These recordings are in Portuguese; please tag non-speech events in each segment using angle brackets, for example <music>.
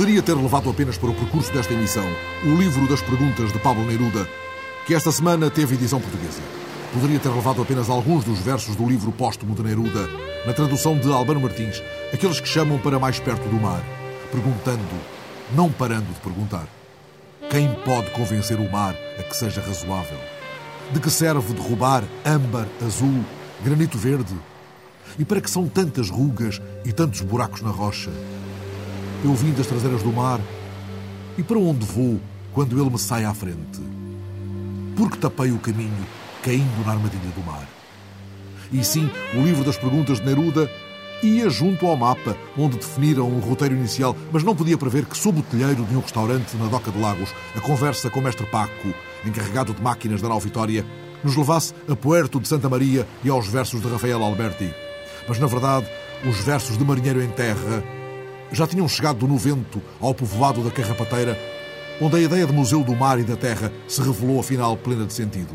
Poderia ter levado apenas para o percurso desta emissão o livro das perguntas de Pablo Neruda, que esta semana teve edição portuguesa. Poderia ter levado apenas alguns dos versos do livro póstumo de Neruda, na tradução de Albano Martins, aqueles que chamam para mais perto do mar, perguntando, não parando de perguntar. Quem pode convencer o mar a que seja razoável? De que serve derrubar âmbar, azul, granito verde? E para que são tantas rugas e tantos buracos na rocha? Eu vim das traseiras do mar. E para onde vou quando ele me sai à frente? Porque tapei o caminho caindo na armadilha do mar. E sim, o livro das perguntas de Neruda ia junto ao mapa, onde definiram o roteiro inicial, mas não podia prever que, sob o telheiro de um restaurante na Doca de Lagos, a conversa com o mestre Paco, encarregado de máquinas da Nau Vitória, nos levasse a Puerto de Santa Maria e aos versos de Rafael Alberti. Mas, na verdade, os versos de Marinheiro em Terra já tinham chegado do Novento ao povoado da Carrapateira, onde a ideia de Museu do Mar e da Terra se revelou afinal plena de sentido.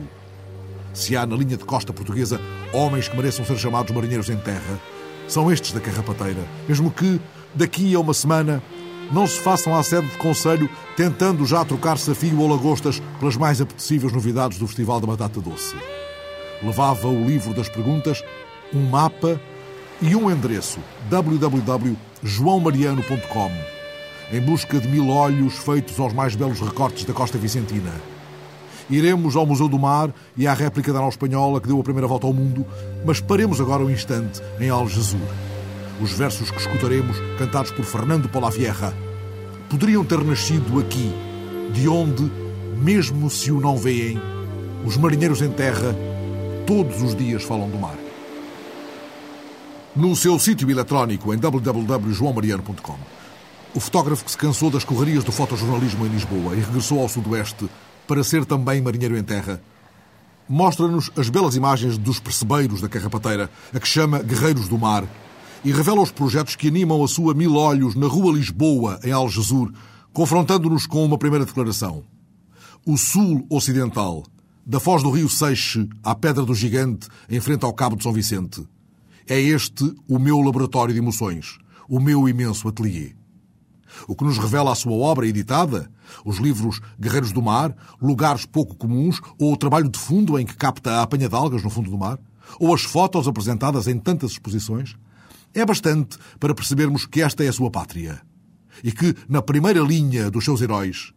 Se há na linha de costa portuguesa homens que mereçam ser chamados marinheiros em terra, são estes da Carrapateira, mesmo que, daqui a uma semana, não se façam à sede de conselho tentando já trocar safio ou lagostas pelas mais apetecíveis novidades do Festival da Batata Doce. Levava o livro das perguntas, um mapa e um endereço www.joaomariano.com em busca de mil olhos feitos aos mais belos recortes da costa vicentina. Iremos ao Museu do Mar e à réplica da nau espanhola que deu a primeira volta ao mundo, mas paremos agora um instante em Algesur. Os versos que escutaremos, cantados por Fernando Polavierra, poderiam ter nascido aqui, de onde, mesmo se o não veem, os marinheiros em terra todos os dias falam do mar no seu sítio eletrónico em www.joaomariano.com. O fotógrafo que se cansou das correrias do fotojornalismo em Lisboa e regressou ao Sudoeste para ser também marinheiro em terra, mostra-nos as belas imagens dos percebeiros da Carrapateira, a que chama Guerreiros do Mar, e revela os projetos que animam a sua Mil Olhos na Rua Lisboa, em Algesur, confrontando-nos com uma primeira declaração. O Sul Ocidental, da foz do Rio Seixe à Pedra do Gigante, em frente ao Cabo de São Vicente. É este o meu laboratório de emoções, o meu imenso ateliê. O que nos revela a sua obra editada, os livros Guerreiros do Mar, Lugares Pouco Comuns ou o trabalho de fundo em que capta a apanha de algas no fundo do mar, ou as fotos apresentadas em tantas exposições, é bastante para percebermos que esta é a sua pátria e que, na primeira linha dos seus heróis,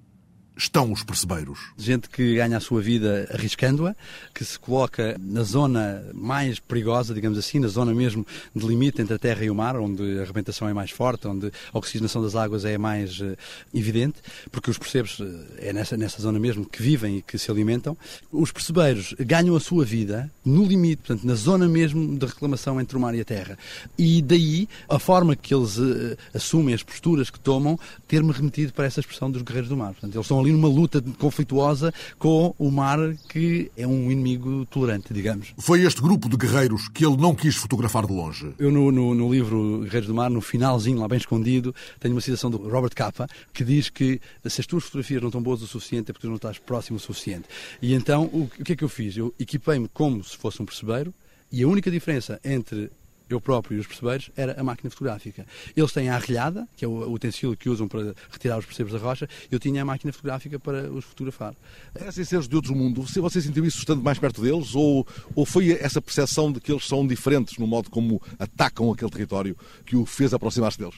estão os percebeiros? Gente que ganha a sua vida arriscando-a, que se coloca na zona mais perigosa, digamos assim, na zona mesmo de limite entre a terra e o mar, onde a arrebentação é mais forte, onde a oxigenação das águas é mais uh, evidente, porque os percebes uh, é nessa, nessa zona mesmo que vivem e que se alimentam. Os percebeiros ganham a sua vida no limite, portanto, na zona mesmo de reclamação entre o mar e a terra. E daí a forma que eles uh, assumem, as posturas que tomam, ter-me remetido para essa expressão dos guerreiros do mar. Portanto, eles estão ali ali numa luta conflituosa com o mar, que é um inimigo tolerante, digamos. Foi este grupo de guerreiros que ele não quis fotografar de longe. Eu, no, no, no livro Guerreiros do Mar, no finalzinho, lá bem escondido, tenho uma citação do Robert Capa, que diz que se as tuas fotografias não estão boas o suficiente é porque tu não estás próximo o suficiente. E então, o, o que é que eu fiz? Eu equipei-me como se fosse um percebeiro, e a única diferença entre eu próprio e os percebeiros, era a máquina fotográfica. Eles têm a arrelhada, que é o utensílio que usam para retirar os percebes da rocha, eu tinha a máquina fotográfica para os fotografar. Parecem seres de outro mundo. Você, você sentiu isso estando mais perto deles? Ou, ou foi essa percepção de que eles são diferentes no modo como atacam aquele território que o fez aproximar-se deles?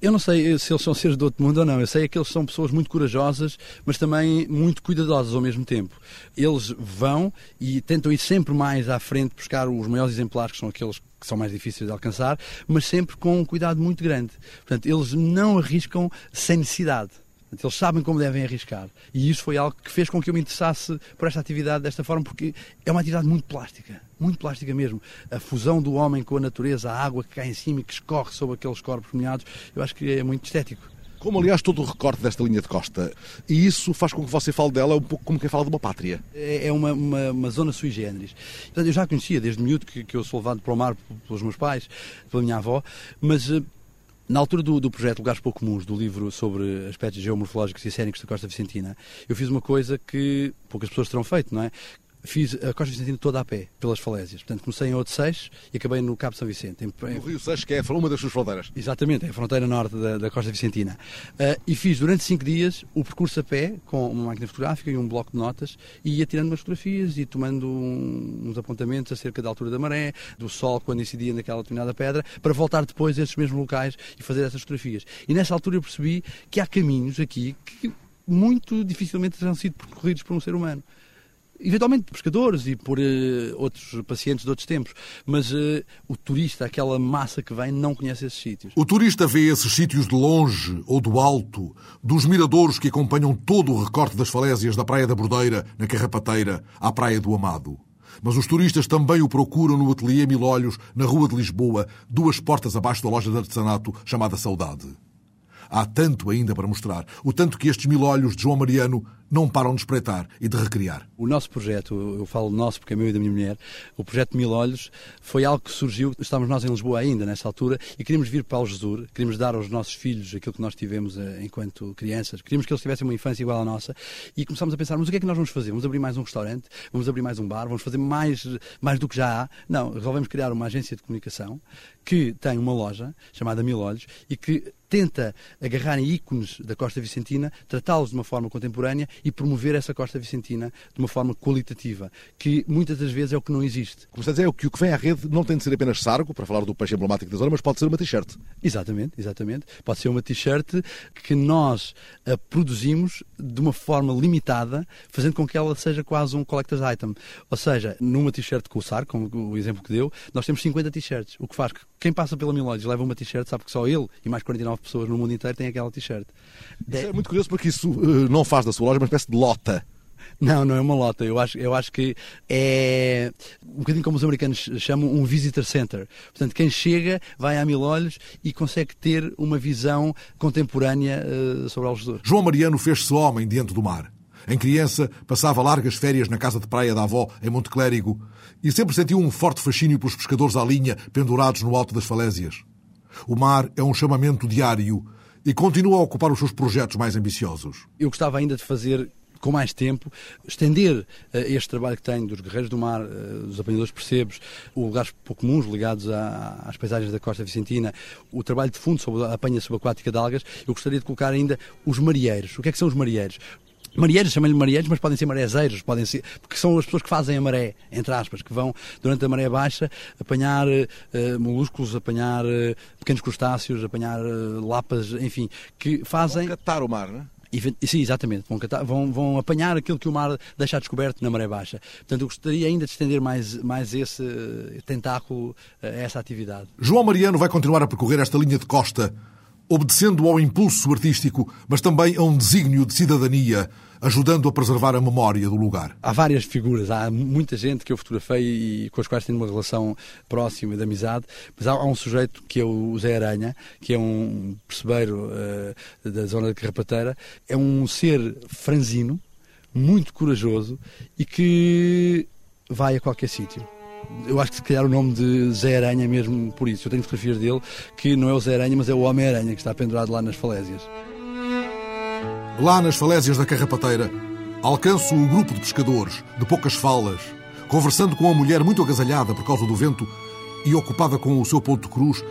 Eu não sei se eles são seres do outro mundo ou não. Eu sei é que eles são pessoas muito corajosas, mas também muito cuidadosas ao mesmo tempo. Eles vão e tentam ir sempre mais à frente buscar os maiores exemplares, que são aqueles que são mais difíceis de alcançar, mas sempre com um cuidado muito grande. Portanto, eles não arriscam sem necessidade. Eles sabem como devem arriscar. E isso foi algo que fez com que eu me interessasse por esta atividade desta forma, porque é uma atividade muito plástica. Muito plástica mesmo. A fusão do homem com a natureza, a água que cai em cima e que escorre sobre aqueles corpos molhados, eu acho que é muito estético. Como, aliás, todo o recorte desta linha de costa. E isso faz com que você fale dela um pouco como quem fala de uma pátria. É, é uma, uma, uma zona sui generis. Portanto, eu já conhecia desde miúdo que, que eu sou levado para o mar pelos meus pais, pela minha avó, mas eh, na altura do, do, projeto Lugares Pouco Comuns, do livro sobre aspectos geomorfológicos e cénicos da Costa Vicentina, eu fiz uma coisa que poucas pessoas terão feito, não é? Fiz a Costa Vicentina toda a pé, pelas falésias. Portanto, comecei em Odeceixe e acabei no Cabo São Vicente. Em, no Rio Seixo, que é uma das suas fronteiras. Exatamente, é a fronteira norte da, da Costa Vicentina. Uh, e fiz durante cinco dias o percurso a pé, com uma máquina fotográfica e um bloco de notas, e ia tirando umas fotografias e tomando um, uns apontamentos acerca da altura da maré, do sol quando incidia naquela determinada pedra, para voltar depois a esses mesmos locais e fazer essas fotografias. E nessa altura eu percebi que há caminhos aqui que muito dificilmente terão sido percorridos por um ser humano eventualmente por pescadores e por uh, outros pacientes de outros tempos, mas uh, o turista, aquela massa que vem, não conhece esses sítios. O turista vê esses sítios de longe ou do alto, dos miradouros que acompanham todo o recorte das falésias da Praia da Bordeira, na Carrapateira, à Praia do Amado. Mas os turistas também o procuram no Ateliê Mil Olhos, na Rua de Lisboa, duas portas abaixo da loja de artesanato chamada Saudade. Há tanto ainda para mostrar, o tanto que estes mil olhos de João Mariano não param de espreitar e de recriar. O nosso projeto, eu falo nosso porque é meu e da minha mulher, o projeto Mil Olhos foi algo que surgiu, estávamos nós em Lisboa ainda nessa altura e queríamos vir para Algesur, queríamos dar aos nossos filhos aquilo que nós tivemos eh, enquanto crianças, queríamos que eles tivessem uma infância igual à nossa e começámos a pensar, mas o que é que nós vamos fazer? Vamos abrir mais um restaurante? Vamos abrir mais um bar? Vamos fazer mais, mais do que já há? Não, resolvemos criar uma agência de comunicação que tem uma loja chamada Mil Olhos e que tenta agarrar em ícones da Costa Vicentina, tratá-los de uma forma contemporânea e promover essa Costa Vicentina de uma forma qualitativa, que muitas das vezes é o que não existe. Como está a dizer, é que o que vem à rede não tem de ser apenas sargo, para falar do peixe emblemático da zona, mas pode ser uma t-shirt. Exatamente, exatamente. Pode ser uma t-shirt que nós produzimos de uma forma limitada, fazendo com que ela seja quase um collector's item. Ou seja, numa t-shirt com o sargo, como o exemplo que deu, nós temos 50 t-shirts, o que faz que quem passa pela Miloides leva uma t-shirt sabe que só ele e mais 49 pessoas no mundo inteiro têm aquela t-shirt. Isso é muito curioso porque isso uh, não faz da sua loja uma espécie de lota. Não, não é uma lota. Eu acho, eu acho que é um bocadinho como os americanos chamam um visitor center. Portanto, quem chega vai a mil olhos e consegue ter uma visão contemporânea uh, sobre Algesur. João Mariano fez-se homem diante do mar. Em criança, passava largas férias na casa de praia da avó, em Monte Clérigo, e sempre sentiu um forte fascínio pelos pescadores à linha pendurados no alto das falésias. O mar é um chamamento diário e continua a ocupar os seus projetos mais ambiciosos. Eu gostava ainda de fazer com mais tempo, estender uh, este trabalho que tenho dos guerreiros do mar, uh, dos apanhadores percebes, os lugares pouco comuns ligados às paisagens da costa vicentina, o trabalho de fundo sobre a apanha subaquática de algas, eu gostaria de colocar ainda os marinheiros. O que é que são os marinheiros? Marinheiros, chamam-lhe marinheiros, mas podem ser marezeiros, podem ser, porque são as pessoas que fazem a maré, entre aspas, que vão durante a maré baixa apanhar uh, molúsculos, apanhar uh, pequenos crustáceos, apanhar uh, lapas, enfim, que fazem. Vão catar o mar, não é? Sim, exatamente. Vão, catar, vão, vão, apanhar aquilo que o mar deixa descoberto na maré baixa. Portanto, eu gostaria ainda de estender mais, mais esse tentáculo a essa atividade. João Mariano vai continuar a percorrer esta linha de costa obedecendo ao impulso artístico, mas também a um desígnio de cidadania, ajudando a preservar a memória do lugar. Há várias figuras, há muita gente que eu fotografei e com as quais tenho uma relação próxima de amizade, mas há, um sujeito que é o Zé Aranha, que é um percebeiro uh, da zona de Carrapateira, é um ser franzino, muito corajoso e que vai a qualquer sítio eu acho que se calhar o nome de Zé Aranha é mesmo por isso. Eu tenho fotografias dele que não é o Zé Aranha, mas é o Homem-Aranha que está pendurado lá nas falésias. Lá nas falésias da Carrapateira, alcanço o grupo de pescadores, de poucas falas, conversando com a mulher muito agasalhada por causa do vento e ocupada com o seu ponto de cruz,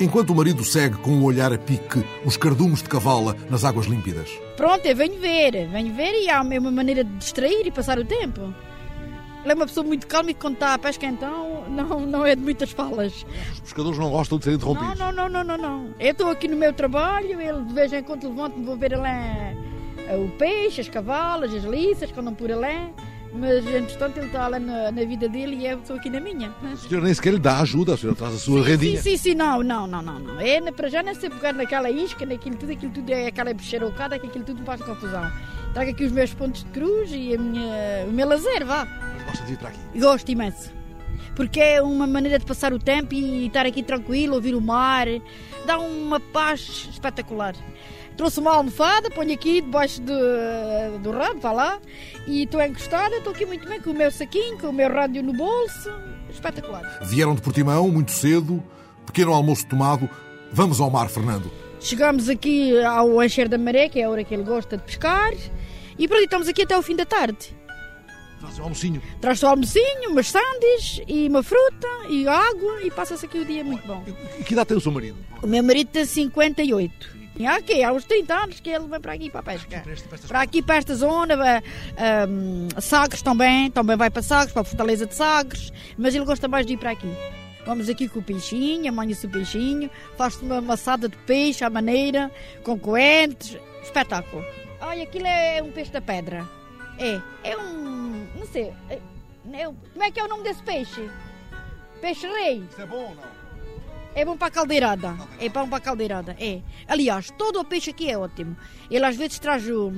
enquanto o marido segue com o um olhar a pique os cardumes de cavala nas águas límpidas. Pronto, eu venho ver, venho ver e há uma maneira de distrair e passar o tempo. Ele é uma pessoa muito calma e quando está a pesca então não, não é de muitas falas. Os pescadores não gostam de ser interrompidos? Não, não, não, não, não. não. Eu estou aqui no meu trabalho, ele de vez em quando levanta-me, vou ver lá o peixe, as cavalas, as liças, quando andam por lá. Mas, entretanto, ele está lá na, na, vida dele e eu estou aqui na minha. O senhor nem sequer lhe dá ajuda, o senhor traz a sua sim, redinha. Sim, sim, sim, não, não, não, não. não. É, para já não sei pegar naquela isca, naquilo tudo, aquilo tudo é aquela bexerocada, que aquilo tudo me faz confusão. Trago aqui os meus pontos de cruz e a minha, o meu lazer, vá. Gosta de vir para aqui? Gosto imenso. Porque é uma maneira de passar o tempo e estar aqui tranquilo, ouvir o mar. Dá uma paz espetacular. Trouxe uma almofada, ponho aqui debaixo do, do rabo, vá lá, e estou encostada, estou aqui muito bem com o meu saquinho, com o meu rádio no bolso. Espetacular. Vieram de Portimão muito cedo, pequeno almoço tomado. Vamos ao mar, Fernando. Chegamos aqui ao encher da maré, que é a hora que ele gosta de pescar, e pronto, estamos aqui até o fim da tarde. Traz o almocinho. Traz o almocinho, umas sandes e uma fruta e água e passa-se aqui o dia muito bom. E que idade tem o seu marido? O meu marido tem 58. E há aqui, há uns 30 anos que ele vem para aqui para a pesca. Para aqui, para esta zona, vai, um, Sagres também, também vai para Sagres, para a Fortaleza de Sagres, mas ele gosta mais de ir para aqui. Vamos aqui com o peixinho, amanha-se o peixinho, faz-se uma maçada de peixe à maneira, com coentes, espetáculo. Olha, aquilo é um peixe da pedra. É, é um, não sei, é, é, como é que é o nome desse peixe? Peixe-rei. Isso é bom ou não? É bom para caldeirada. É bom para caldeirada, é. Aliás, todo o peixe aqui é ótimo. Ele às vezes traz o,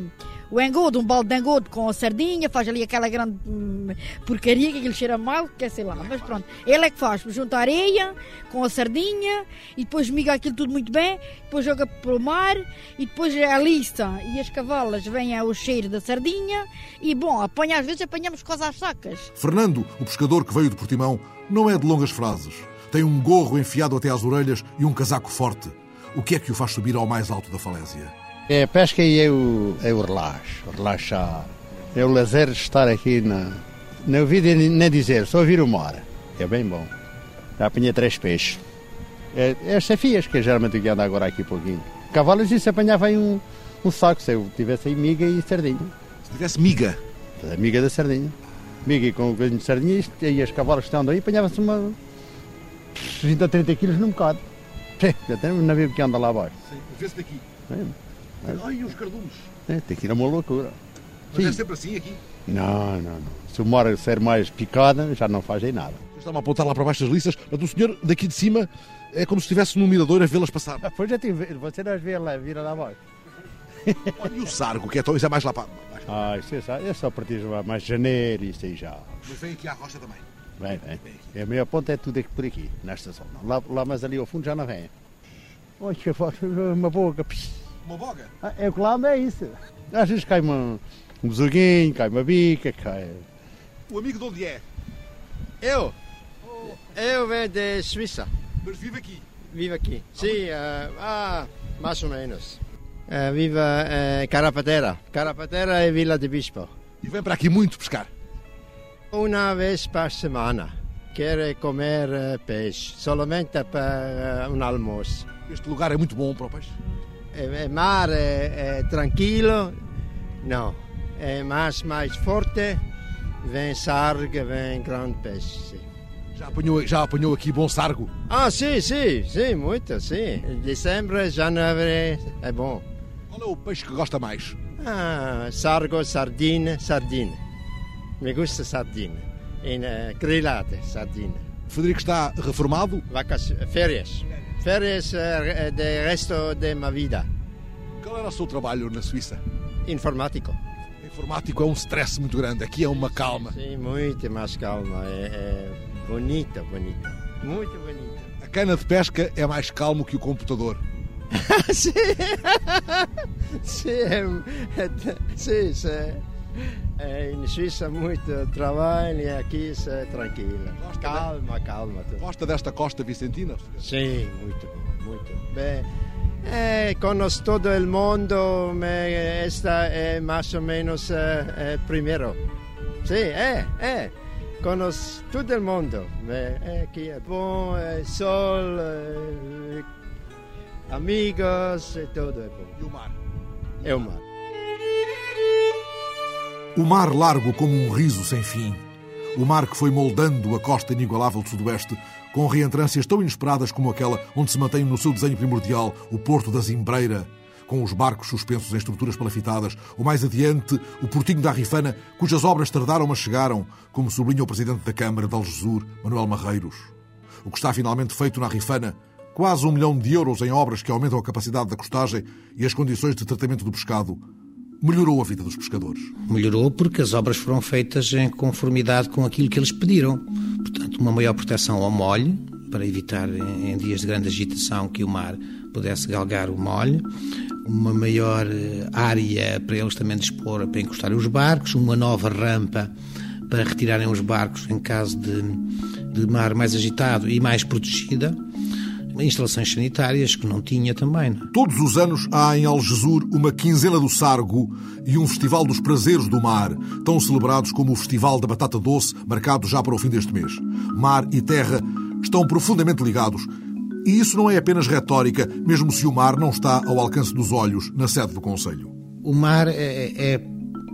o engodo, um balde de engodo com a sardinha, faz ali aquela grande hum, porcaria que ele cheira mal, quer sei lá. Mas pronto, ele é que faz. Junta areia com a sardinha e depois miga aquilo tudo muito bem, depois joga para o mar e depois a lista e as cavalas vêm ao cheiro da sardinha e bom, apanha, às vezes apanhamos quase às sacas. Fernando, o pescador que veio de Portimão, não é de longas frases. Tem um gorro enfiado até às orelhas e um casaco forte. O que é que o faz subir ao mais alto da falésia? É a pesca e é o, é o relaxo, relaxar. É o lazer de estar aqui na. Não ouvir nem dizer, só ouvir o mar. É bem bom. Já apanhei três peixes. É, é as safias que geralmente que anda agora aqui um pouquinho. Cavalos e se apanhava aí um, um saco, se eu tivesse aí miga e sardinha. Se tivesse miga? A miga da sardinha. Miga com um bocadinho de sardinha e as cavalos que estão aí apanhava-se uma 20 a 30 quilos num bocado. Já tem um navio que anda lá abaixo. Sim, vê-se daqui. É. Ai, os cardumes. É, tem que ir a uma loucura. Mas Sim. é sempre assim aqui. Não, não, não. Se o mar ser mais picada, já não faz aí nada. Está-me a apontar lá para baixo das liças. Mas o senhor daqui de cima é como se estivesse num mirador a vê-las passar. Depois já tem, você não as vê lá, vira lá abaixo. <laughs> Olha, e o sargo, que é, tão- isso é mais lá para baixo. Ah, isso é, só- é só a partir de mais de janeiro, isso aí já. Mas vem aqui à rocha também. Vem, vem. E a minha ponta é tudo aqui por aqui, nesta zona. Lá, lá mais ali ao fundo já não vem. Olha uma boca. psh. Uma boga. Ah, É o que lá é isso. Às vezes cai uma, um besuguinho, cai uma bica, cai. O amigo de onde é? Eu? Eu venho de Suíça. Mas vive aqui. Vivo aqui. Sim, eh, ah, mais ou menos. Eh, vivo em Carapatera. Carapatera é Vila de Bispo. E vem para aqui muito pescar. Uma vez por semana. Quero comer eh, peixe. Solamente para eh, um almoço. Este lugar é muito bom para o peixe. É, é mar é, é tranquilo. Não. É mais, mais forte. Vem sarga, vem grande peixe. Sim. Já apanhou, já apanhou aqui bom sargo. Ah, sim, sim, sim, muito, sim. Dezembro, janeiro é bom. Qual é o peixe que gosta mais? Ah, sargo, sardina, sardina. Me gusta sardina. Em uh, sardina. Frederico está reformado. Vacas, férias. Férias uh, de resto de minha vida. Qual era o seu trabalho na Suíça? Informático. Informático é um stress muito grande. Aqui é uma calma. Sim, muito mais calma. É, é bonita, bonita. Muito bonita. A cana de pesca é mais calmo que o computador. <laughs> sim, <laughs> sim, é, é, sim, sim. <laughs> É, em Suíça muito trabalho e aqui é tranquilo. Gosta Calma, calma. tudo. Gosta desta costa vicentina? Sim, muito bom, muito bem. É, conheço todo o mundo, esta é mais ou menos é primeiro. Sim, é, é. Conheço todo o mundo. É, aqui é bom, é sol, é, amigos, é tudo é bom. E o mar? É o mar. O mar largo como um riso sem fim. O mar que foi moldando a costa inigualável do Sudoeste, com reentrâncias tão inesperadas como aquela onde se mantém no seu desenho primordial o Porto da Zimbreira, com os barcos suspensos em estruturas palafitadas, ou mais adiante, o Portinho da Rifana, cujas obras tardaram, mas chegaram, como sublinha o Presidente da Câmara de Algesur, Manuel Marreiros. O que está finalmente feito na Rifana, quase um milhão de euros em obras que aumentam a capacidade da costagem e as condições de tratamento do pescado, melhorou a vida dos pescadores. Melhorou porque as obras foram feitas em conformidade com aquilo que eles pediram. Portanto, uma maior proteção ao molho, para evitar em dias de grande agitação que o mar pudesse galgar o molho, uma maior eh, área para eles também dispor para encostarem os barcos, uma nova rampa para retirarem os barcos em caso de, de mar mais agitado e mais protegida instalações sanitárias que não tinha também. É? Todos os anos há em Algesur uma quinzena do Sargo e um Festival dos Prazeres do Mar, tão celebrados como o Festival da Batata Doce, marcado já para o fim deste mês. Mar e terra estão profundamente ligados. E isso não é apenas retórica, mesmo se o mar não está ao alcance dos olhos na sede do Conselho. O mar é, é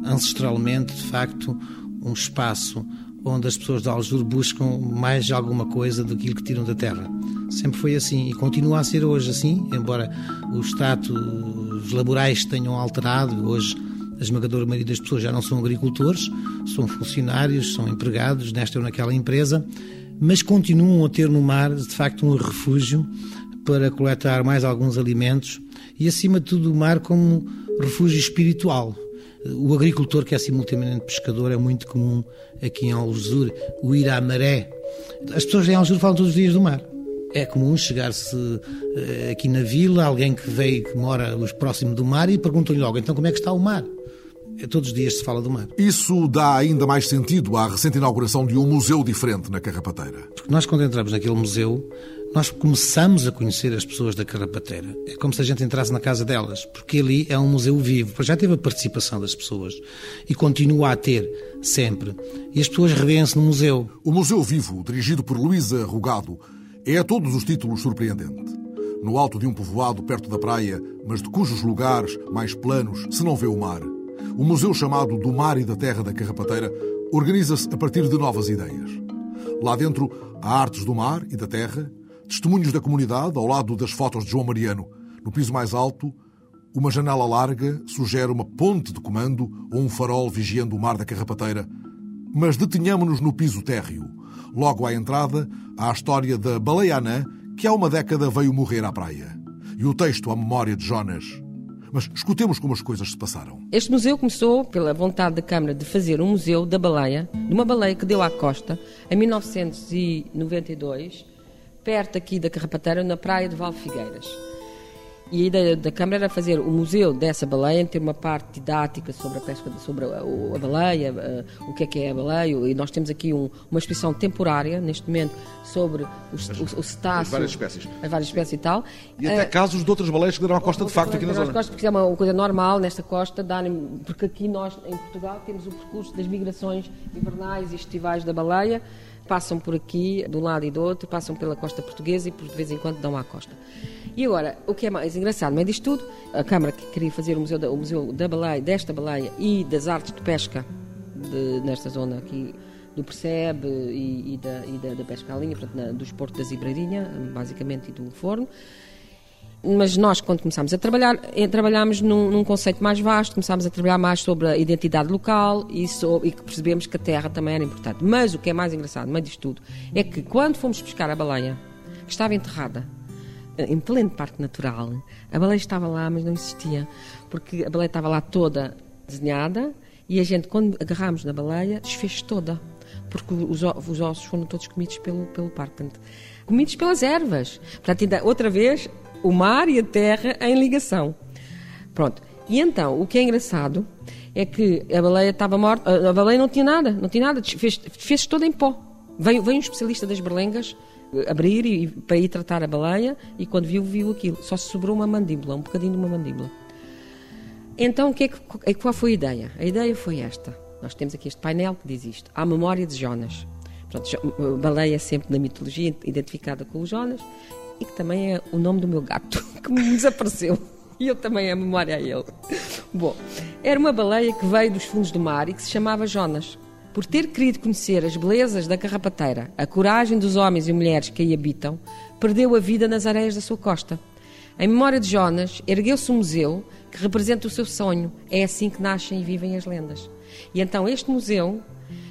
ancestralmente, de facto, um espaço onde as pessoas de Algesur buscam mais alguma coisa do que que tiram da terra. Sempre foi assim e continua a ser hoje assim, embora os status laborais tenham alterado. Hoje, a esmagadora maioria das pessoas já não são agricultores, são funcionários, são empregados nesta ou naquela empresa, mas continuam a ter no mar, de facto, um refúgio para coletar mais alguns alimentos e, acima de tudo, o mar como refúgio espiritual o agricultor que é simultaneamente pescador é muito comum aqui em Algesur, o ir à maré. As pessoas em Algesur falam todos os dias do mar. É comum chegar-se eh, aqui na vila, alguém que veio, que mora próximo do mar e perguntam-lhe logo, então como é que está o mar? É, todos os dias se fala do mar. Isso dá ainda mais sentido à recente inauguração de um museu diferente na Carrapateira. Porque nós, quando entramos naquele museu, nós começamos a conhecer as pessoas da Carrapateira. É como se a gente entrasse na casa delas, porque ali é um museu vivo. Já teve a participação das pessoas e continua a ter sempre. E as pessoas revêem-se no museu. O Museu Vivo, dirigido por Luísa Rugado, é a todos os títulos surpreendente. No alto de um povoado perto da praia, mas de cujos lugares mais planos se não vê o mar, o museu chamado Do Mar e da Terra da Carrapateira organiza-se a partir de novas ideias. Lá dentro há artes do mar e da terra, Testemunhos da comunidade, ao lado das fotos de João Mariano. No piso mais alto, uma janela larga sugere uma ponte de comando ou um farol vigiando o mar da Carrapateira. Mas detenhamos-nos no piso térreo. Logo à entrada, há a história da baleia anã, que há uma década veio morrer à praia. E o texto à memória de Jonas. Mas escutemos como as coisas se passaram. Este museu começou pela vontade da Câmara de fazer um museu da baleia, de uma baleia que deu à costa em 1992 perto aqui da Carrapateira, na praia de Valfigueiras. E a ideia da Câmara era fazer o museu dessa baleia, ter uma parte didática sobre a pesca, sobre a, a baleia, a, o que é que é a baleia, e nós temos aqui um, uma exposição temporária, neste momento, sobre os, o, o cetáceo... As várias espécies. As várias espécies e tal. E até uh, casos de outras baleias que deram à costa, de facto, aqui na zona. Costa, porque é uma coisa normal nesta costa, darem, porque aqui nós, em Portugal, temos o percurso das migrações invernais e estivais da baleia, passam por aqui, de um lado e do outro, passam pela costa portuguesa e por de vez em quando dão à costa. E agora, o que é mais engraçado no meio disto tudo, a Câmara que queria fazer o museu da, o museu da baleia, desta baleia e das artes de pesca de, nesta zona aqui do Percebe e, e, da, e da, da, pesca à linha, portanto, na, do esporte da Zibreirinha, basicamente, e do Forno mas nós, quando começámos a trabalhar, eh, trabalhámos num, num, conceito mais vasto, começámos a trabalhar mais sobre a identidade local e, e percebemos que a terra também era importante. Mas o que é mais engraçado, meio disto tudo, é que quando fomos pescar a baleia, que estava enterrada eh, em pleno parque natural, a baleia estava lá, mas não existia, porque a baleia estava lá toda desenhada e a gente, quando agarrámos na baleia, desfez toda, porque os, os ossos foram todos comidos pelo, pelo parque. Comidos pelas ervas. Portanto, ainda, outra vez, o mar e a terra em ligação. Pronto. E então, o que é engraçado é que a baleia estava morta, a baleia não tinha nada, não tinha nada, fez, fez toda em pó. Veio, veio um especialista das berlengas eh, abrir e, para ir tratar a baleia e quando viu, viu aquilo. Só sobrou uma mandíbula, um bocadinho de uma mandíbula. Então, que é que, é qual foi a ideia? A ideia foi esta. Nós temos aqui este painel que diz isto. A memória de Jonas. Pronto, a baleia sempre na mitologia identificada com o Jonas e que também é o nome do meu gato, <laughs> que me desapareceu. E eu também a memória a ele. Bom, era uma baleia que veio dos fundos do mar e que se chamava Jonas. Por ter querido conhecer as belezas da carrapateira, a coragem dos homens e mulheres que aí habitam, perdeu a vida nas areias da sua costa. Em memória de Jonas, ergueu-se um museu que representa o seu sonho. É assim que nascem e vivem as lendas. E então este museu,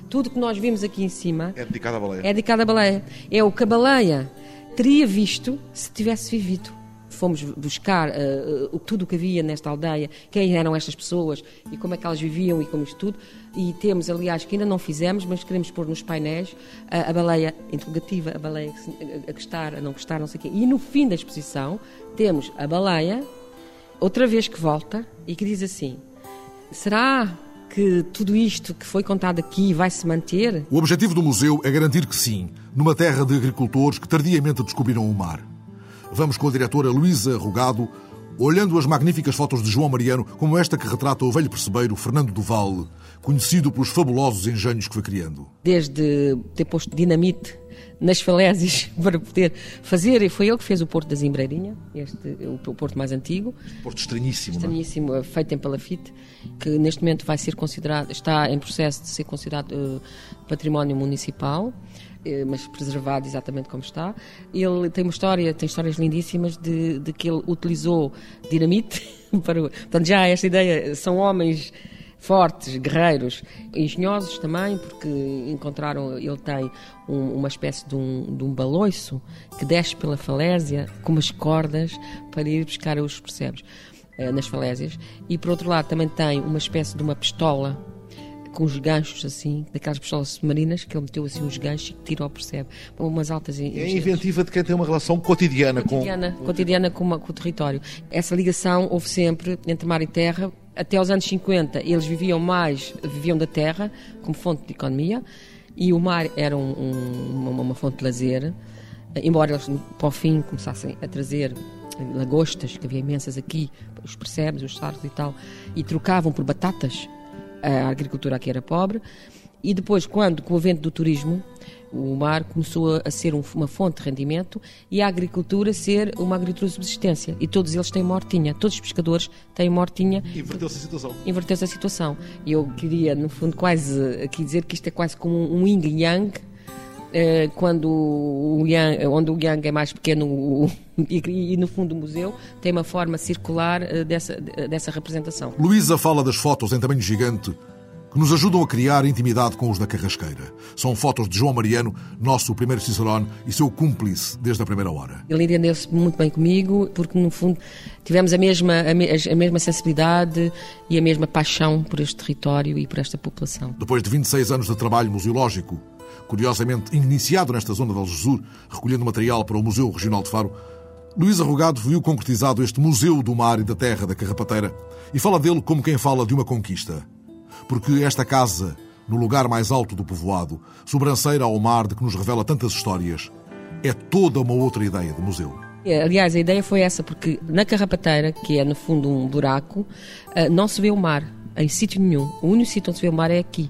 tudo que nós vimos aqui em cima... É dedicado à baleia. É dedicado à baleia. É o que a baleia teria visto se tivesse vivido. Fomos buscar uh, tudo o que havia nesta aldeia, quem eram estas pessoas e como é que elas viviam e como isto tudo. E temos, aliás, que ainda não fizemos, mas queremos pôr nos painéis uh, a baleia interrogativa, a baleia a gostar, a não gostar, não sei o quê. E no fim da exposição temos a baleia, outra vez que volta e que diz assim: será que tudo isto que foi contado aqui vai se manter? O objetivo do museu é garantir que sim, numa terra de agricultores que tardiamente descobriram o mar. Vamos com a diretora Luísa Rogado, olhando as magníficas fotos de João Mariano, como esta que retrata o velho percebeiro Fernando Duval, conhecido pelos fabulosos engenhos que foi criando. Desde ter posto dinamite nas falésias <laughs> para poder fazer, e foi ele que fez o Porto da Zimbreirinha, este, o Porto mais antigo. Porto estranhíssimo, Estranhíssimo, não? feito em palafite, que neste momento vai ser considerado, está em processo de ser considerado uh, património municipal eh, mas preservado exatamente como está. Ele tem uma história, tem histórias lindíssimas de, de que ele utilizou dinamite <laughs> para. Portanto, já esta ideia são homens fortes, guerreiros, engenhosos também, porque encontraram, ele tem um, uma espécie de um, de um baloiço que desce pela falésia com umas cordas para ir buscar os percebes eh, nas falésias. E por outro lado também tem uma espécie de uma pistola com os ganchos assim, daquelas pistolas submarinas, que ele meteu assim os ganchos e tira ao percebe. Umas altas É inventiva de quem tem uma relação cotidiana, cotidiana com... Cotidiana com, uma, com o território. Essa ligação houve sempre entre mar e terra, até os anos 50 eles viviam mais, viviam da terra como fonte de economia e o mar era um, um, uma, uma, fonte de lazer, embora eles para o fim começassem a trazer lagostas, que havia imensas aqui, os percebes, os sardos e tal, e trocavam por batatas, a agricultura aqui era pobre, e depois, quando, com o evento do turismo, o mar começou a ser uma fonte de rendimento e a agricultura ser uma agricultura de subsistência. E todos eles têm mortinha, todos os pescadores têm mortinha. Inverteu-se a situação. Inverteu-se a situação. E eu queria, no fundo, quase aqui dizer que isto é quase como um yin e yang, eh, quando o yang, onde o yang é mais pequeno <laughs> e, no fundo o museu tem uma forma circular eh, dessa, dessa representação. Luísa fala das fotos em tamanho gigante que nos ajudam a criar intimidade com os da Carrasqueira. São fotos de João Mariano, nosso primeiro Cicerone e seu cúmplice desde a primeira hora. Ele entendeu-se muito bem comigo, porque no fundo tivemos a mesma, a, me, a mesma sensibilidade e a mesma paixão por este território e por esta população. Depois de 26 anos de trabalho museológico, curiosamente iniciado nesta zona de Algesur, recolhendo material para o Museu Regional de Faro, Luís Arrogado viu concretizado este Museu do Mar e da Terra da Carrapateira e fala dele como quem fala de uma conquista porque esta casa, no lugar mais alto do povoado, sobranceira ao mar de que nos revela tantas histórias, é toda uma outra ideia de museu. É, aliás, a ideia foi essa, porque na Carrapateira, que é no fundo um buraco, eh, não se vê o mar em sítio nenhum. O único sítio onde se vê o mar é aqui.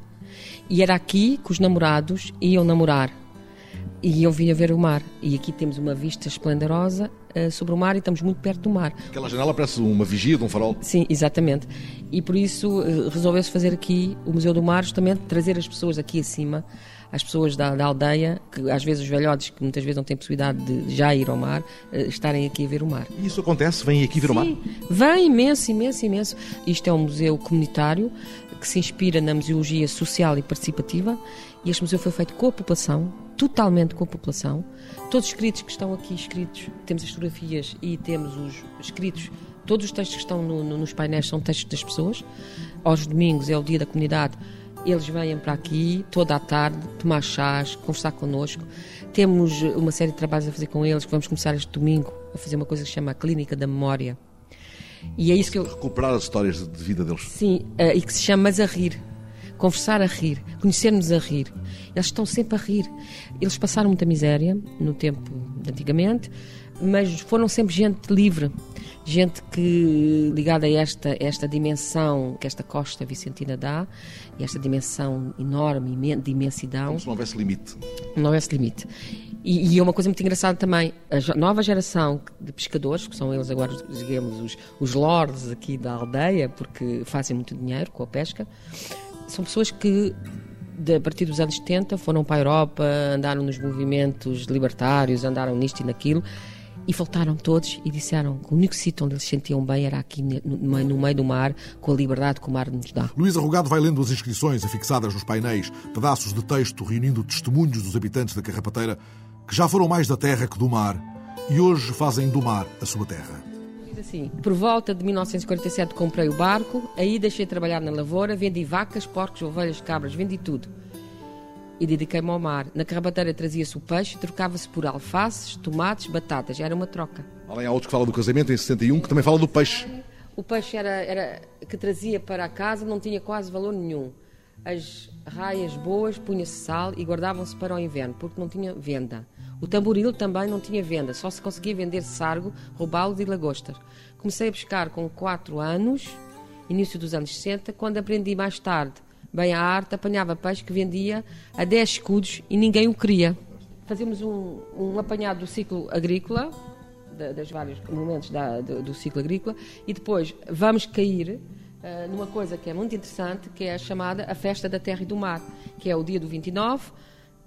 E era aqui que os namorados iam namorar e iam vir a ver o mar. E aqui temos uma vista esplendorosa uh, sobre o mar e estamos muito perto do mar. Aquela janela parece uma vigia de um farol. Sim, exatamente. E por isso uh, resolveu-se fazer aqui o Museu do Mar, justamente trazer as pessoas aqui acima, as pessoas da, da, aldeia, que às vezes os velhotes, que muitas vezes não têm possibilidade de já ir ao mar, uh, estarem aqui a ver o mar. E isso acontece? Vêm aqui ver Sim, o mar? Vem imenso, imenso, imenso. Isto é um museu comunitário que se inspira na museologia social e participativa e este museu foi feito com a população, totalmente com a população. Todos os escritos que estão aqui escritos, temos as fotografias e temos os escritos, todos os textos que estão no, no, nos painéis são textos das pessoas. Aos domingos é o dia da comunidade, eles vêm para aqui toda a tarde tomar chás, conversar connosco. Temos uma série de trabalhos a fazer com eles, que vamos começar este domingo a fazer uma coisa que se chama a Clínica da Memória. E é isso que eu... Recuperar as histórias de vida deles. Sim, eh, e que se chama Mas a Rir conversar a rir, conhecermos a rir. Eles estão sempre a rir. Eles passaram muita miséria no tempo de antigamente, mas foram sempre gente livre, gente que ligada a esta, esta dimensão que esta costa vicentina dá, e esta dimensão enorme de imensidão. Como se não houvesse limite. Não houvesse limite. E, é uma coisa muito engraçada também, a nova geração de pescadores, que são eles agora, digamos, os, os lords aqui da aldeia, porque fazem muito dinheiro com a pesca, são pessoas que de, a partir dos anos 70 foram para a Europa, andaram nos movimentos libertários, andaram nisto e naquilo e voltaram todos e disseram que o único sítio onde eles se sentiam bem era aqui no, no, meio do mar, com a liberdade que o mar nos dá. Luís Arrogado vai lendo as inscrições afixadas nos painéis, pedaços de texto reunindo testemunhos dos habitantes da Carrapateira que já foram mais da terra que do mar e hoje fazem do mar a sua terra assim. Por volta de 1947 comprei o barco, aí deixei de trabalhar na lavoura, vendi vacas, porcos, ovelhas, cabras, vendi tudo. E dediquei-me ao mar. Na carrabateira trazia-se o peixe, trocava-se por alfaces, tomates, batatas. Era uma troca. Além há outro que fala do casamento em 61, que também fala do peixe. O peixe era, era que trazia para a casa não tinha quase valor nenhum. As raias boas punha-se sal e guardavam-se para o inverno, porque não tinha venda. O tamboril também não tinha venda, só se conseguia vender sargo, robalos e lagostas. Comecei a pescar com 4 anos, início dos anos 60, quando aprendi mais tarde bem a arte, apanhava peixe que vendia a 10 escudos e ninguém o queria. Fazíamos um, um apanhado do ciclo agrícola, dos vários momentos da, do, do, ciclo agrícola, e depois vamos cair uh, numa coisa que é muito interessante, que é a chamada a Festa da Terra e do Mar, que é o dia do 29,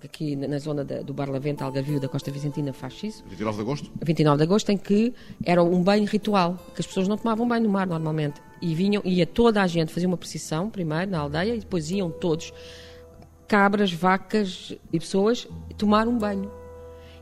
aqui na zona da, do Barlavento, Algarvio, da Costa Vicentina, faz isso. 29 de agosto? 29 de agosto, em que era um banho ritual, que as pessoas não tomavam banho no mar normalmente. E vinham, ia toda a gente fazer uma procissão, primeiro, na aldeia, e depois iam todos, cabras, vacas e pessoas, tomar um banho.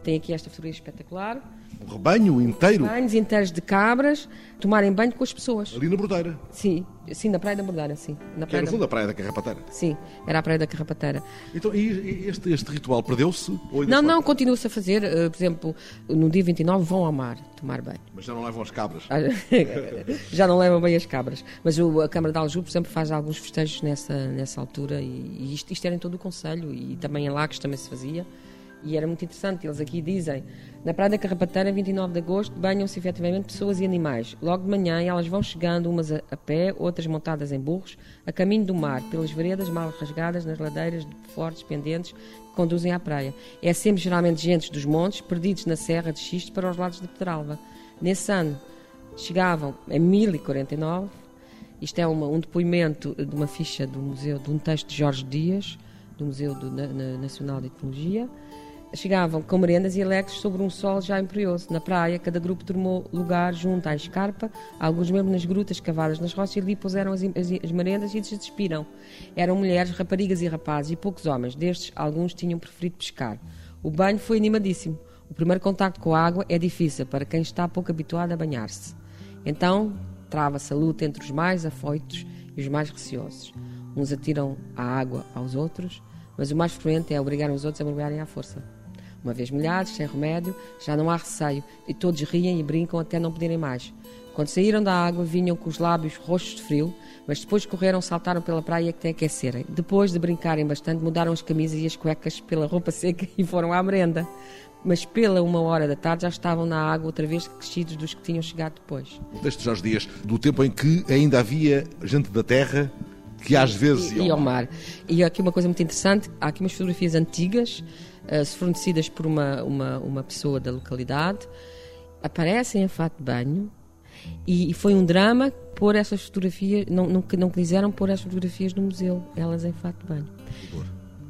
Tem aqui esta fotografia espetacular um rebanho inteiro? Rebanhos inteiros de cabras tomarem banho com as pessoas. Ali na Bordeira? Sim, sim, na Praia da Bordeira, sim. Na praia que era, no fundo, da... Praia da Carrapateira? Sim, era a Praia da Carrapateira. Então, e este, este ritual perdeu-se? Não, não, continua-se a fazer. Uh, por exemplo, no dia 29 vão ao mar tomar banho. Mas já não levam as cabras? Ah, <laughs> já não levam bem as cabras. Mas a Câmara de Aljub, por exemplo, faz alguns festejos nessa, nessa altura e, e isto, isto era em todo o Conselho e também em Lagos também se fazia. E era muito interessante, eles aqui dizem, na Praia da Carrapateira, 29 de agosto, banham-se efetivamente pessoas e animais. Logo de manhã elas vão chegando, umas a, a, pé, outras montadas em burros, a caminho do mar, pelas veredas mal rasgadas nas ladeiras de fortes pendentes que conduzem à praia. É sempre geralmente gentes dos montes, perdidos na serra de xisto para os lados de Pedralva. Nesse ano, chegavam em 1049, isto é uma, um depoimento de uma ficha do museu, de um texto de Jorge Dias, do Museu do, na, Nacional de Etnologia, chegavam com merendas e alegres sobre um sol já imperioso. Na praia, cada grupo tomou lugar junto à escarpa, alguns mesmo nas grutas cavadas nas rochas, e ali puseram as, as, as merendas e se despiram. Eram mulheres, raparigas e rapazes, e poucos homens. Destes, alguns tinham preferido pescar. O banho foi animadíssimo. O primeiro contacto com a água é difícil para quem está pouco habituado a banhar-se. Então, trava-se a luta entre os mais afoitos e os mais receosos. Uns atiram a água aos outros, mas o mais frequente é obrigar os outros a mergulharem à força. Uma vez molhados, sem remédio, já não há receio e todos riem e brincam até não poderem mais. Quando saíram da água, vinham com os lábios roxos de frio, mas depois correram, saltaram pela praia até aquecerem. Depois de brincarem bastante, mudaram as camisas e as cuecas pela roupa <laughs> seca e foram à merenda. Mas pela uma hora da tarde já estavam na água outra vez crescidos dos que tinham chegado depois. O texto de Jorge Dias, do tempo em que ainda havia gente da terra que às vezes ia ao mar. E aqui uma coisa muito interessante, há aqui umas fotografias antigas uh, fornecidas por uma, uma, uma pessoa da localidade, aparecem em fato de banho e, e foi um drama pôr essas fotografias, não, não, não quiseram pôr as fotografias no museu, elas em fato de banho.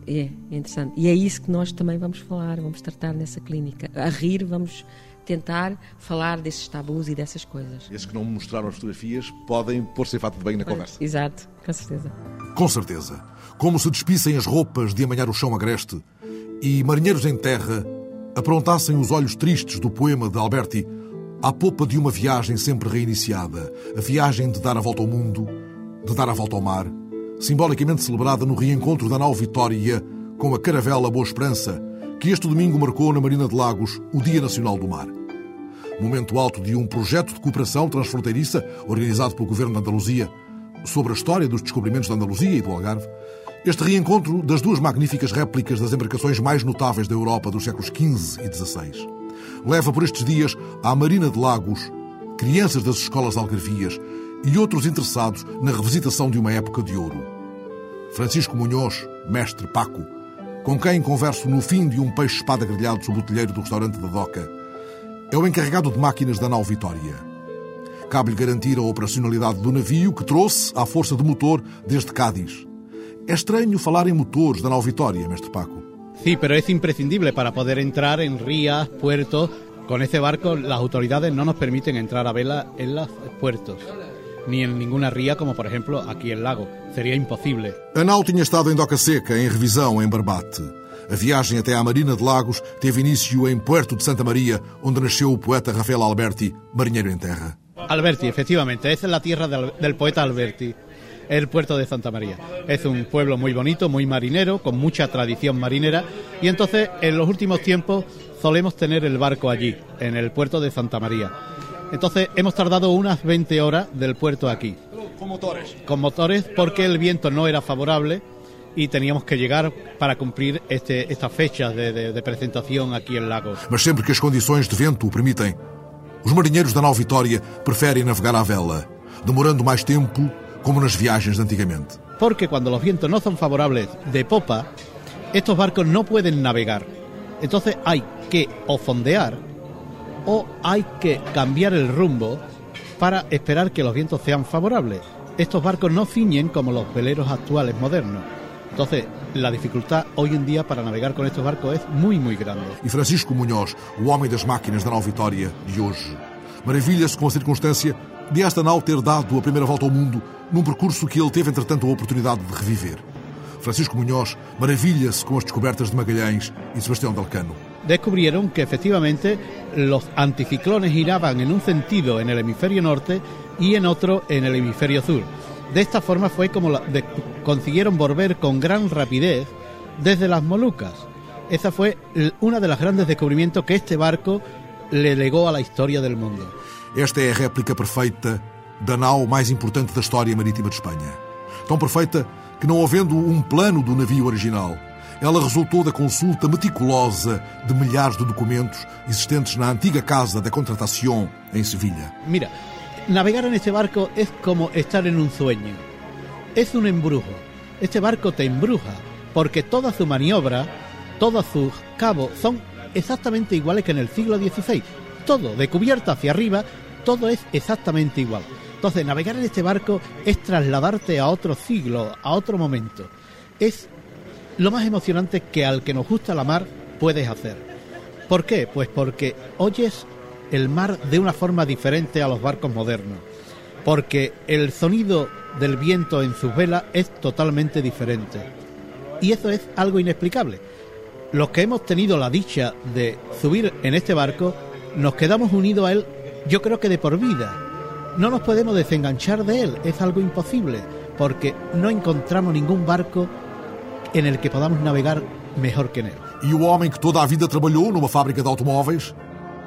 É, é interessante. E é isso que nós também vamos falar, vamos tratar nessa clínica. A rir, vamos tentar falar desses tabus e dessas coisas. Esses que não mostraram as fotografias podem pôr-se em fato de banho na conversa. Exato, com certeza. Com certeza. Como se despissem as roupas de amanhar o chão agreste e marinheiros em terra aprontassem os olhos tristes do poema de Alberti à popa de uma viagem sempre reiniciada, a viagem de dar a volta ao mundo, de dar a volta ao mar, simbolicamente celebrada no reencontro da nau Vitória com a caravela Boa Esperança, que este domingo marcou na Marina de Lagos o Dia Nacional do Mar. Momento alto de um projeto de cooperação transfronteiriça organizado pelo Governo de Andaluzia sobre a história dos descobrimentos de Andaluzia e do Algarve, este reencontro das duas magníficas réplicas das embarcações mais notáveis da Europa dos séculos XV e XVI leva por estes dias à Marina de Lagos crianças das escolas algarvias e outros interessados na revisitação de uma época de ouro. Francisco Munhoz, mestre Paco, com quem converso no fim de um peixe-espada grelhado sob o telheiro do restaurante da Doca, é o encarregado de máquinas da nau Vitória. Cabe-lhe garantir a operacionalidade do navio que trouxe à força de motor desde Cádiz es extraño falar en motores da nau Vitoria, mestre Paco. Sí, pero es imprescindible para poder entrar en rías, puertos. Con ese barco las autoridades no nos permiten entrar a vela en los puertos, ni en ninguna ría como por ejemplo aquí el lago. Sería imposible. A nau tinha estado em Doca Seca, em revisão em Barbate. A viagem até à Marina de Lagos teve início em Puerto de Santa Maria, onde nasceu o poeta Rafael Alberti, marinheiro em terra. Alberti, efectivamente, esa es la tierra del, del poeta Alberti el puerto de Santa María. Es un pueblo muy bonito, muy marinero, con mucha tradición marinera y entonces en los últimos tiempos solemos tener el barco allí, en el puerto de Santa María. Entonces hemos tardado unas 20 horas del puerto aquí. ¿Con motores? Con motores porque el viento no era favorable y teníamos que llegar para cumplir este, estas fechas de, de, de presentación aquí en Lagos. Mas sempre que as condições de vento o permitem, os marinheiros da nau Vitória preferem navegar à vela, demorando mais tempo, como nas viagens de antigamente. Porque cuando los vientos no son favorables de popa, estos barcos no pueden navegar. Entonces hay que o fondear o hay que cambiar el rumbo para esperar que los vientos sean favorables. Estos barcos no ciñen como los veleros actuales modernos. Entonces, la dificultad hoy en día para navegar con estos barcos es muy, muy grande. E Francisco Munhoz, o homem das máquinas da nau Vitória de hoje, maravilha-se com a circunstância de esta nau ter dado a primeira volta ao mundo num percurso que ele teve, entretanto, a oportunidade de reviver. Francisco Munhoz maravilha-se com as descobertas de Magalhães e Sebastião Delcano. Descubrieron que efectivamente los anticiclones giraban en un sentido en el hemisferio norte y en otro en el hemisferio sur. De esta forma fue como la- de- consiguieron volver con gran rapidez desde las Molucas. Esa fue una de las grandes descubrimientos que este barco le legó a la historia del mundo. Esta é a réplica perfeita da nau mais importante da história marítima de Espanha. Tão perfeita que, não havendo um plano do navio original, ela resultou da consulta meticulosa de milhares de documentos existentes na antiga Casa da Contratación em Sevilha. Mira, navegar en este barco es como estar en un sueño. Es un embrujo. Este barco te embruja porque toda su maniobra, todos sus cabos son exactamente iguales que en el siglo XVI. Todo, de cubierta hacia arriba, todo es exactamente igual. Entonces, navegar en este barco es trasladarte a otro siglo, a otro momento. Es lo más emocionante que al que nos gusta la mar puedes hacer. ¿Por qué? Pues porque oyes el mar de una forma diferente a los barcos modernos. Porque el sonido del viento en sus velas es totalmente diferente. Y eso es algo inexplicable. Los que hemos tenido la dicha de subir en este barco, nos quedamos unidos a él, yo creo que de por vida. No nos podemos desenganchar de él, es algo imposible, porque no encontramos ningún barco en el que podamos navegar mejor que él. E o homem que toda a vida trabalhou numa fábrica de automóveis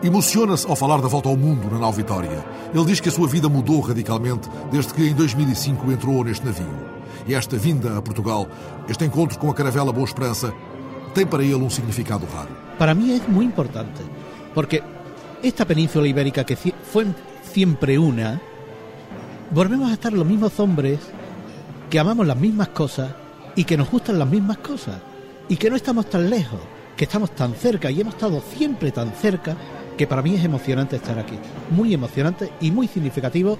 emociona-se ao falar da volta ao mundo na nau Vitória. Ele diz que a sua vida mudou radicalmente desde que em 2005 entrou neste navio. E esta vinda a Portugal, este encontro com a caravela Boa Esperança, tem para ele um significado raro. Para mí es muy importante, porque esta península ibérica que fue siempre una, volvemos a estar los mismos hombres que amamos las mismas cosas y que nos gustan las mismas cosas. Y que no estamos tan lejos, que estamos tan cerca y hemos estado siempre tan cerca que para mí es emocionante estar aquí, muy emocionante y muy significativo.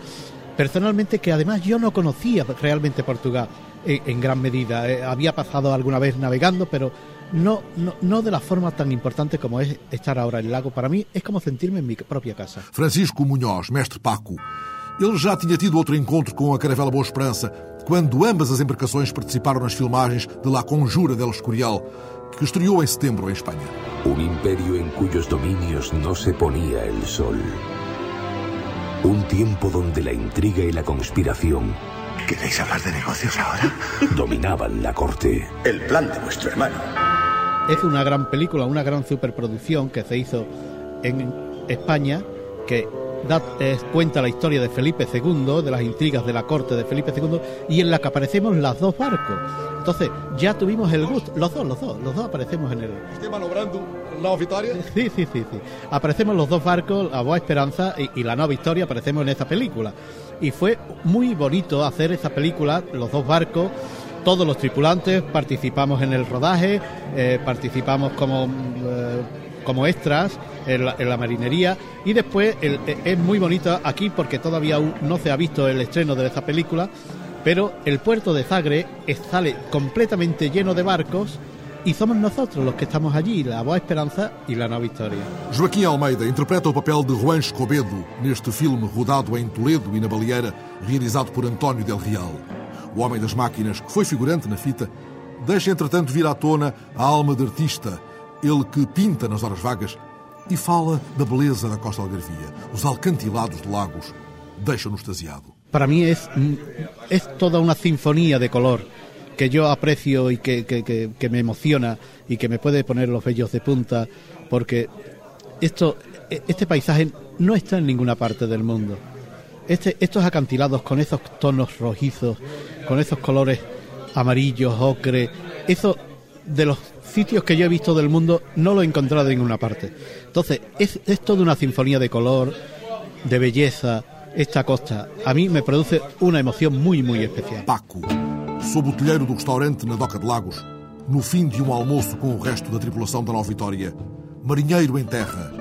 Personalmente que además yo no conocía realmente Portugal en, en gran medida, Eh, había pasado alguna vez navegando pero no, no, no de la forma tan importante como es estar ahora en el lago, para mí es como sentirme en mi propia casa. Francisco Munhoz, mestre Paco, ele já tinha tido outro encontro com a caravela Boa Esperança quando ambas as embarcações participaram nas filmagens de La Conjura del Escorial, que estreou em setembro em Espanha. Un imperio en cuyos dominios no se ponía el sol. Un tiempo donde la intriga y la conspiración ¿Queréis hablar de negocios ahora? dominaban la corte. El plan de vuestro hermano. Es una gran película, una gran superproducción que se hizo en España que da eh, cuenta la historia de Felipe II, de las intrigas de la corte de Felipe II y en la que aparecemos las dos barcos. Entonces ya tuvimos el gusto, los dos, los dos, los dos aparecemos en el, Estem manobrando Nau Vitória? Sí, sí, sí, sí. Aparecemos los dos barcos, la Boa Esperanza y, y la Nueva Victoria, aparecemos en esta película. Y fue muy bonito hacer esa película, los dos barcos, todos los tripulantes participamos en el rodaje, eh, participamos como, mm, eh, como extras en la, en la marinería y después el- eh, es muy bonito aquí porque todavía aún no se ha visto el estreno de esta película, pero el puerto de Zagre sale completamente lleno de barcos y somos nosotros los que estamos allí, la Boa Esperanza y la Nueva Victoria. Joaquim Almeida interpreta o papel de Juan Escobedo neste filme rodado em Toledo e na Baleeira, realizado por António Del Real. O Homem das Máquinas, que foi figurante na fita, deixa entretanto vir à tona a alma de artista, ele que pinta nas horas vagas e fala da beleza da costa algarvia. Os alcantilados de lagos deixam-no extasiado. Para mí es, es toda una sinfonía de color que yo aprecio y que, que- que- me emociona y que me puede poner los vellos de punta porque esto, este paisaje no está en ninguna parte del mundo. Este, estos acantilados con esos tonos rojizos, con esos colores amarillos, ocre. Eso de los sitios que yo he visto del mundo no lo he encontrado en ninguna parte. Entonces, es, es toda una sinfonía de color, de belleza, esta costa. A mí me produce una emoción muy, muy especial. Paco, sob o telheiro do restaurante na Doca de Lagos, no fim de um almoço com o resto da tripulação da Nova Vitória, marinheiro em terra,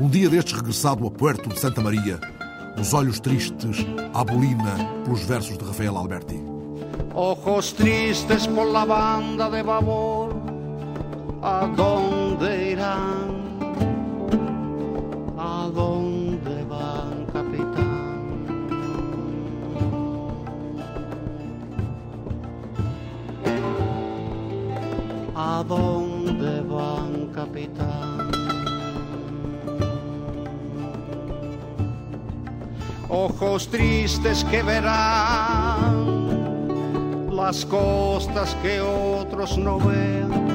um dia destes regressado a Puerto de Santa Maria, os olhos tristes à bolina pelos versos de Rafael Alberti. Ojos tristes por la banda de babor, ¿a dónde irán? ¿A dónde van, capitán? ¿A dónde van, capitán? Ojos tristes que verán las costas que otros no ven.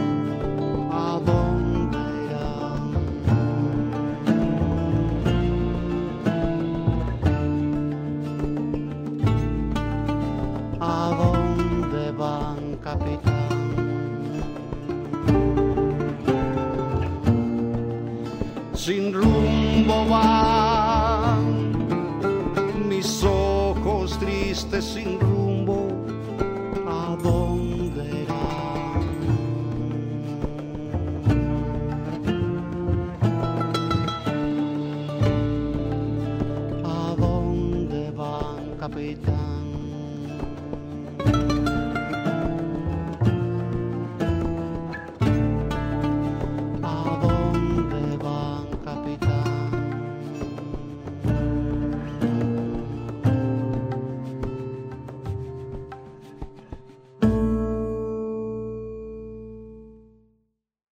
Sin rumbo van. Mis ojos tristes sin